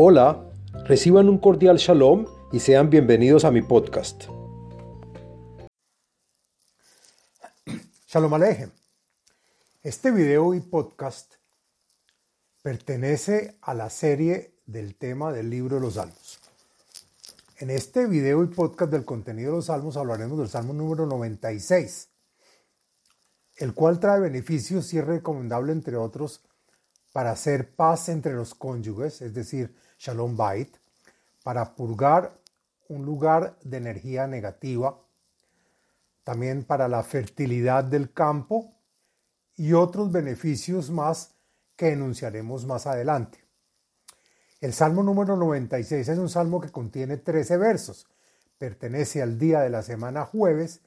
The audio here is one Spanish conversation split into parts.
Hola, reciban un cordial shalom y sean bienvenidos a mi podcast. Shalom Alejem. Este video y podcast pertenece a la serie del tema del libro de los Salmos. En este video y podcast del contenido de los Salmos hablaremos del Salmo número 96, el cual trae beneficios y es recomendable, entre otros, para hacer paz entre los cónyuges, es decir, Shalom Bait, para purgar un lugar de energía negativa, también para la fertilidad del campo y otros beneficios más que enunciaremos más adelante. El Salmo número 96 es un salmo que contiene 13 versos. Pertenece al día de la semana jueves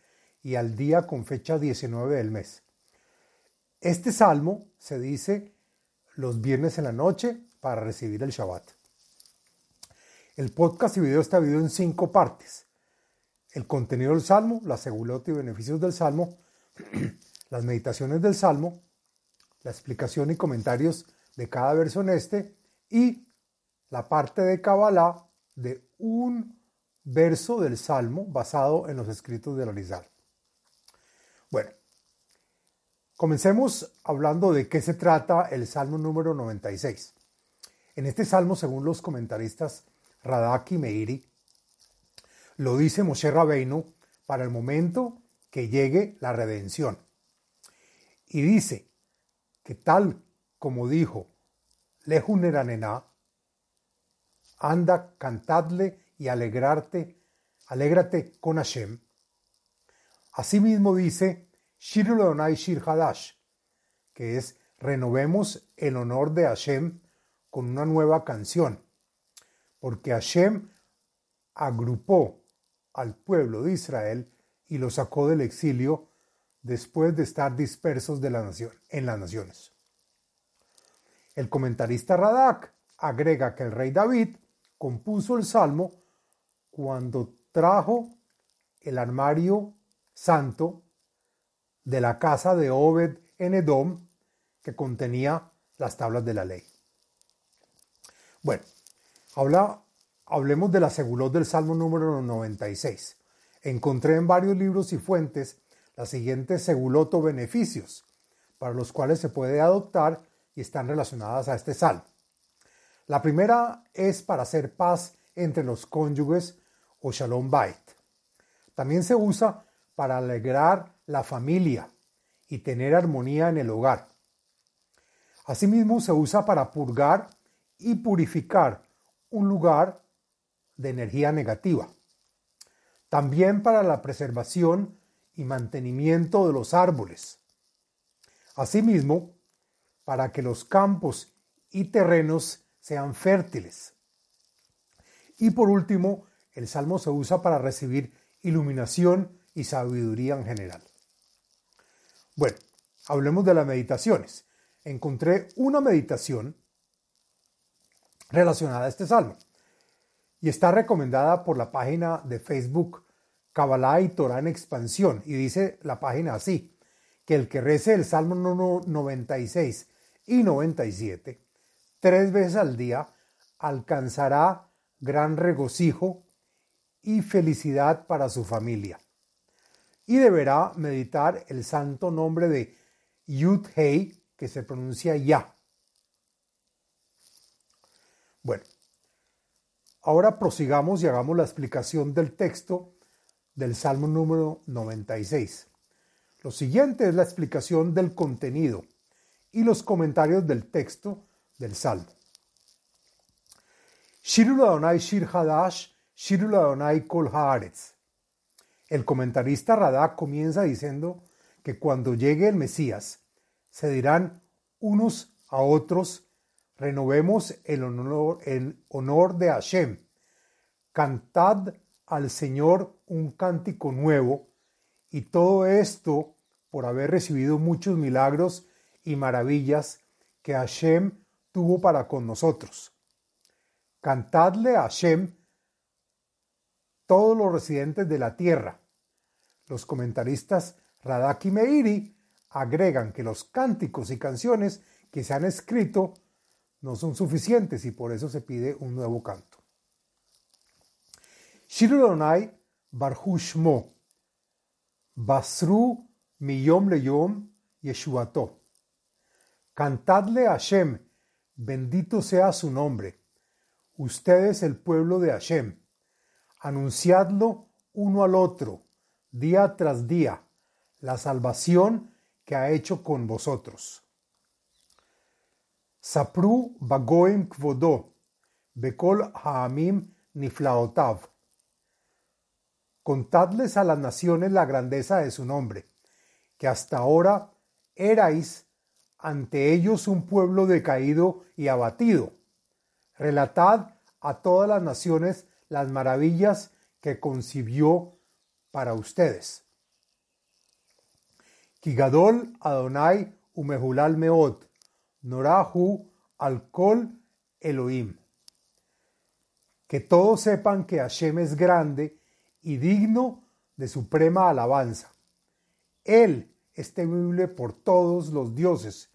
y al día con fecha 19 del mes. Este salmo se dice los viernes en la noche para recibir el Shabbat. El podcast y video está dividido en cinco partes. El contenido del Salmo, la segulota y beneficios del Salmo, las meditaciones del Salmo, la explicación y comentarios de cada verso en este y la parte de Kabbalah de un verso del Salmo basado en los escritos de Arizal. Bueno, Comencemos hablando de qué se trata el Salmo número 96. En este salmo, según los comentaristas Radak y Meiri, lo dice Moshe Rabbeinu para el momento que llegue la redención. Y dice que tal como dijo Lejuneranena, anda, cantadle y alegrarte, alégrate con Hashem. Asimismo dice Shir Shir Hadash, que es renovemos el honor de Hashem con una nueva canción, porque Hashem agrupó al pueblo de Israel y lo sacó del exilio después de estar dispersos de la nación, en las naciones. El comentarista Radak agrega que el rey David compuso el salmo cuando trajo el armario santo de la casa de Obed en Edom que contenía las tablas de la ley. Bueno, habla, hablemos de la segulot del Salmo número 96. Encontré en varios libros y fuentes las siguientes segulot o beneficios para los cuales se puede adoptar y están relacionadas a este salmo. La primera es para hacer paz entre los cónyuges o shalom bait. También se usa para alegrar la familia y tener armonía en el hogar. Asimismo se usa para purgar y purificar un lugar de energía negativa. También para la preservación y mantenimiento de los árboles. Asimismo, para que los campos y terrenos sean fértiles. Y por último, el salmo se usa para recibir iluminación y sabiduría en general. Bueno, hablemos de las meditaciones. Encontré una meditación relacionada a este salmo. Y está recomendada por la página de Facebook Kabbalah y Torah en expansión. Y dice la página así, que el que rece el Salmo 96 y 97 tres veces al día alcanzará gran regocijo y felicidad para su familia. Y deberá meditar el santo nombre de Yud Hei, que se pronuncia Ya. Bueno, ahora prosigamos y hagamos la explicación del texto del Salmo número 96. Lo siguiente es la explicación del contenido y los comentarios del texto del Salmo. Shirul Adonai Shir Hadash, Shirul Adonai Kol Haaretz. El comentarista Radak comienza diciendo que cuando llegue el Mesías se dirán unos a otros, renovemos el honor, el honor de Hashem, cantad al Señor un cántico nuevo, y todo esto por haber recibido muchos milagros y maravillas que Hashem tuvo para con nosotros. Cantadle a Hashem todos los residentes de la tierra, los comentaristas Radak Meiri agregan que los cánticos y canciones que se han escrito no son suficientes y por eso se pide un nuevo canto. Shir Adonai Barhushmo Basru Miyom Leyom Yeshuato. Cantadle a Hashem, bendito sea su nombre. Ustedes el pueblo de Hashem. Anunciadlo uno al otro, día tras día, la salvación que ha hecho con vosotros. Sapru bagoim kvodo, bekol haamim niflaotav. Contadles a las naciones la grandeza de su nombre, que hasta ahora erais ante ellos un pueblo decaído y abatido. Relatad a todas las naciones las maravillas que concibió para ustedes. Kigadol Adonai umehulal meot, norahu Elohim. Que todos sepan que Hashem es grande y digno de suprema alabanza. Él es temible por todos los dioses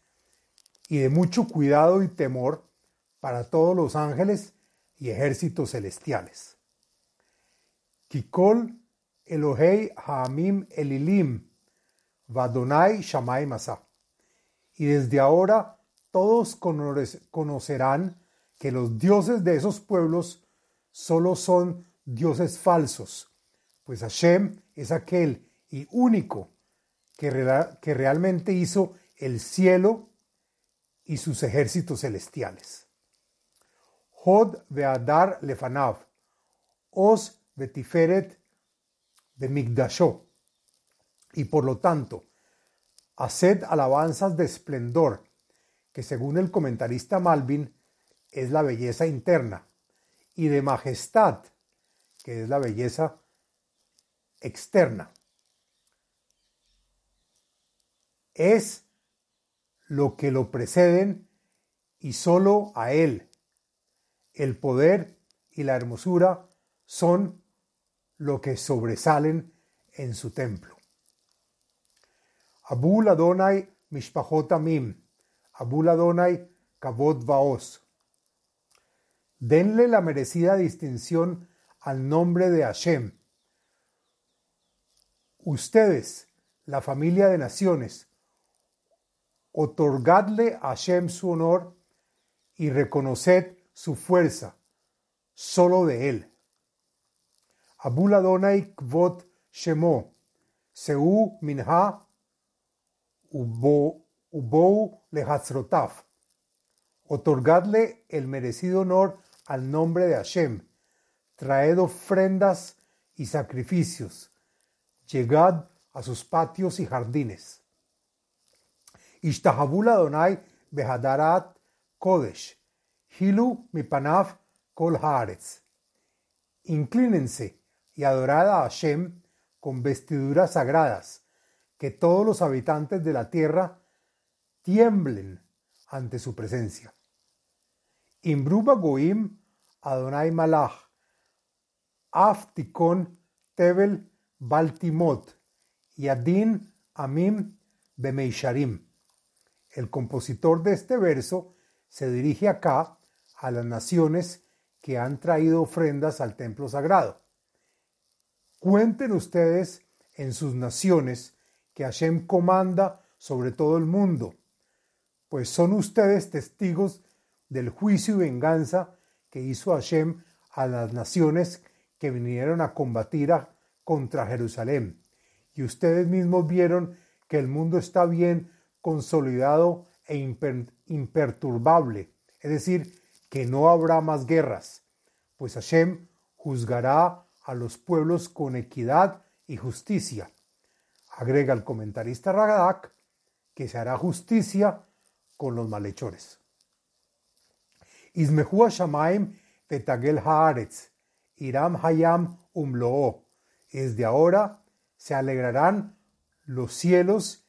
y de mucho cuidado y temor para todos los ángeles y ejércitos celestiales. Kikol Elohei Haamim Elilim Vadonai Shamay Masa. Y desde ahora todos conocerán que los dioses de esos pueblos solo son dioses falsos, pues Hashem es aquel y único que, que realmente hizo el cielo y sus ejércitos celestiales. Hod ve'adar lefanav, os betiferet de Y por lo tanto, haced alabanzas de esplendor, que según el comentarista Malvin es la belleza interna, y de majestad, que es la belleza externa. Es lo que lo preceden y solo a Él. El poder y la hermosura son lo que sobresalen en su templo. Abul Adonai Mishpachot Amim, Abul Adonai Kavod Vaos. Denle la merecida distinción al nombre de Hashem. Ustedes, la familia de naciones, otorgadle a Hashem su honor y reconoced su fuerza, solo de él. Abul Adonai Kvot Shemo, Seu Minha, Ubou. Otorgadle el merecido honor al nombre de Hashem. Traed ofrendas y sacrificios. Llegad a sus patios y jardines. Ishtahabul Adonai behadarat kodesh, hilu mipanaf kol haaretz. Inclínense y adorad a Hashem con vestiduras sagradas, que todos los habitantes de la tierra tiemblen ante su presencia. Imbruba goim Adonai malach, aftikon tebel baltimot, yadin amim bemeisharim. El compositor de este verso se dirige acá a las naciones que han traído ofrendas al templo sagrado. Cuenten ustedes en sus naciones que Hashem comanda sobre todo el mundo, pues son ustedes testigos del juicio y venganza que hizo Hashem a las naciones que vinieron a combatir contra Jerusalén. Y ustedes mismos vieron que el mundo está bien consolidado e imperturbable, es decir, que no habrá más guerras, pues Hashem juzgará a los pueblos con equidad y justicia. Agrega el comentarista Ragadak que se hará justicia con los malhechores. Ismehua Shamaim Petagel Haaretz, Iram Hayam Umloo. Desde ahora se alegrarán los cielos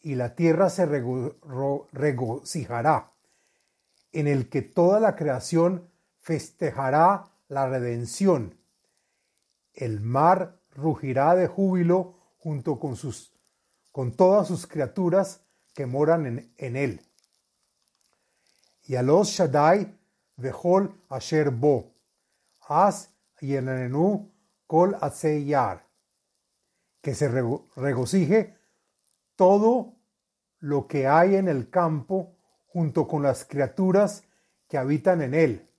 y la tierra se regocijará, en el que toda la creación festejará la redención. El mar rugirá de júbilo junto con, sus, con todas sus criaturas que moran en él. Yalos Shaddai Vehol Asher Bo, As Yenenu Kol Atzeyar, que se regocije todo lo que hay en el campo junto con las criaturas que habitan en él.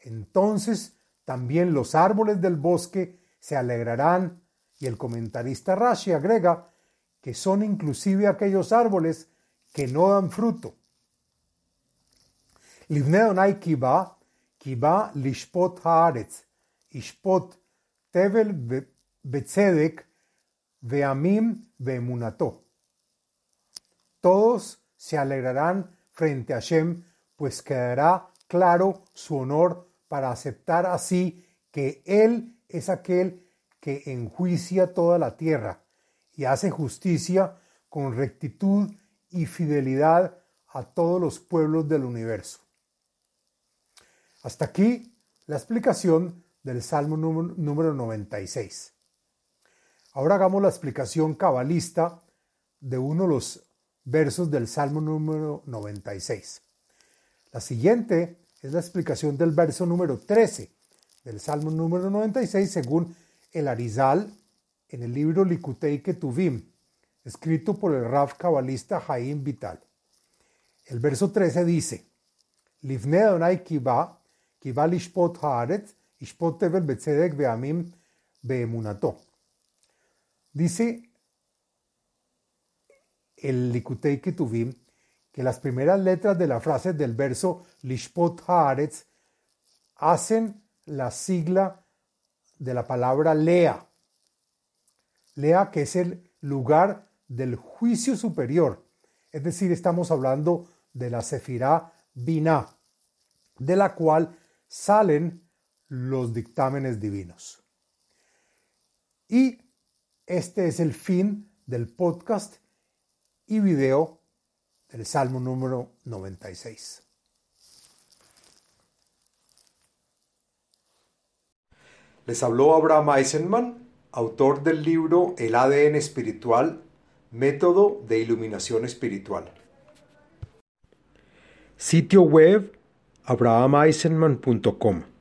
Entonces también los árboles del bosque se alegrarán y el comentarista Rashi agrega que son inclusive aquellos árboles que no dan fruto. Livne kiba, kiba lishpot haaretz, ishpot tevel betzedek, veamim veemunato. Todos se alegrarán frente a Shem, pues quedará claro su honor para aceptar así que Él es aquel que enjuicia toda la tierra y hace justicia con rectitud y fidelidad a todos los pueblos del universo. Hasta aquí la explicación del Salmo número 96. Ahora hagamos la explicación cabalista de uno de los versos del Salmo número 96. La siguiente es la explicación del verso número 13 del Salmo número 96 según el Arizal en el libro Likutei Ketuvim, escrito por el Rav cabalista Jaim Vital. El verso 13 dice, Livne Adonai Dice el Likutei que las primeras letras de la frase del verso Lishpot Haaretz hacen la sigla de la palabra Lea. Lea que es el lugar del juicio superior. Es decir, estamos hablando de la Sefirá Binah, de la cual salen los dictámenes divinos. Y este es el fin del podcast y video del Salmo número 96. Les habló Abraham Eisenman, autor del libro El ADN espiritual, método de iluminación espiritual. Sitio web abrahameisenman.com